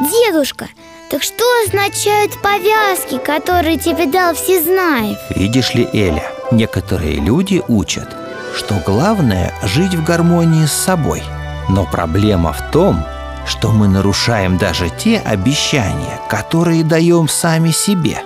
Дедушка, так что означают повязки, которые тебе дал Всезнаев? Видишь ли, Эля, некоторые люди учат, что главное жить в гармонии с собой. Но проблема в том, что мы нарушаем даже те обещания, которые даем сами себе,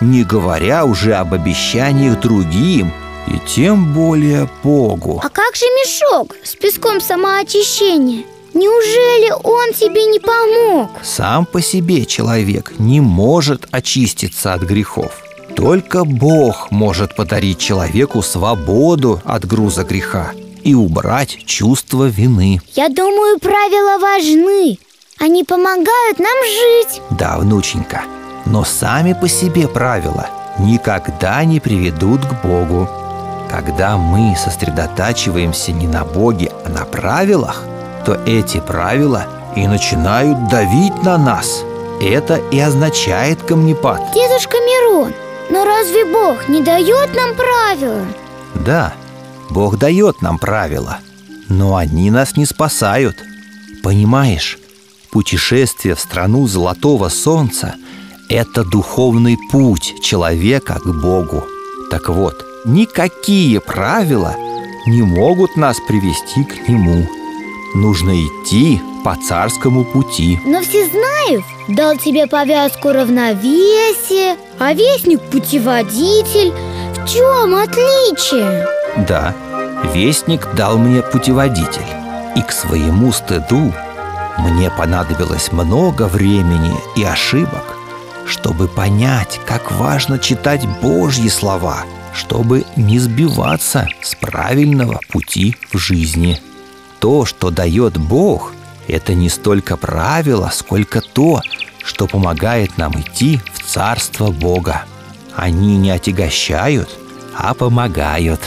не говоря уже об обещаниях другим и тем более Богу. А как же мешок с песком самоочищения? Неужели он тебе не помог? Сам по себе человек не может очиститься от грехов. Только Бог может подарить человеку свободу от груза греха и убрать чувство вины. Я думаю, правила важны. Они помогают нам жить. Да, внученька, но сами по себе правила никогда не приведут к Богу. Когда мы сосредотачиваемся не на Боге, а на правилах, то эти правила и начинают давить на нас. Это и означает камнепад. Дедушка Мирон, но разве Бог не дает нам правила? Да, Бог дает нам правила, но они нас не спасают. Понимаешь, путешествие в страну Золотого Солнца – это духовный путь человека к Богу. Так вот, никакие правила не могут нас привести к Нему. Нужно идти по царскому пути. Но Всезнаев дал тебе повязку равновесия, а вестник путеводитель. В чем отличие? Да, вестник дал мне путеводитель. И к своему стыду мне понадобилось много времени и ошибок, чтобы понять, как важно читать Божьи слова, чтобы не сбиваться с правильного пути в жизни. То, что дает Бог, это не столько правило, сколько то, что помогает нам идти в Царство Бога. Они не отягощают, а помогают.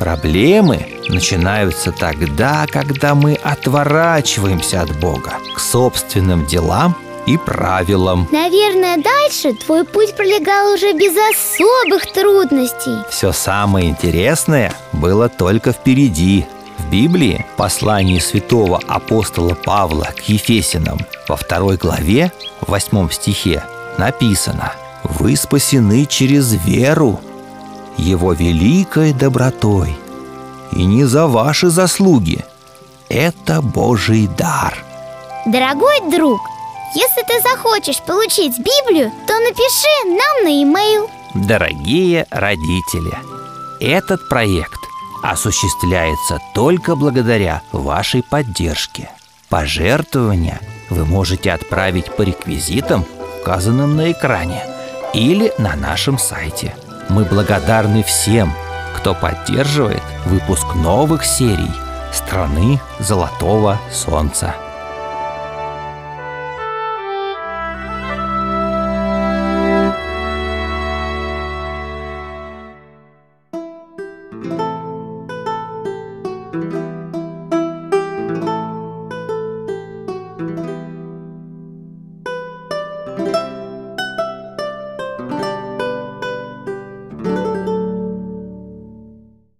Проблемы начинаются тогда, когда мы отворачиваемся от Бога к собственным делам и правилам. Наверное, дальше твой путь пролегал уже без особых трудностей. Все самое интересное было только впереди. В Библии, послании святого апостола Павла к Ефесинам, во второй главе, в восьмом стихе, написано «Вы спасены через веру, его великой добротой, и не за ваши заслуги. Это Божий дар». Дорогой друг, если ты захочешь получить Библию, то напиши нам на e-mail. Дорогие родители, этот проект осуществляется только благодаря вашей поддержке. Пожертвования вы можете отправить по реквизитам, указанным на экране, или на нашем сайте. Мы благодарны всем, кто поддерживает выпуск новых серий «Страны Золотого Солнца».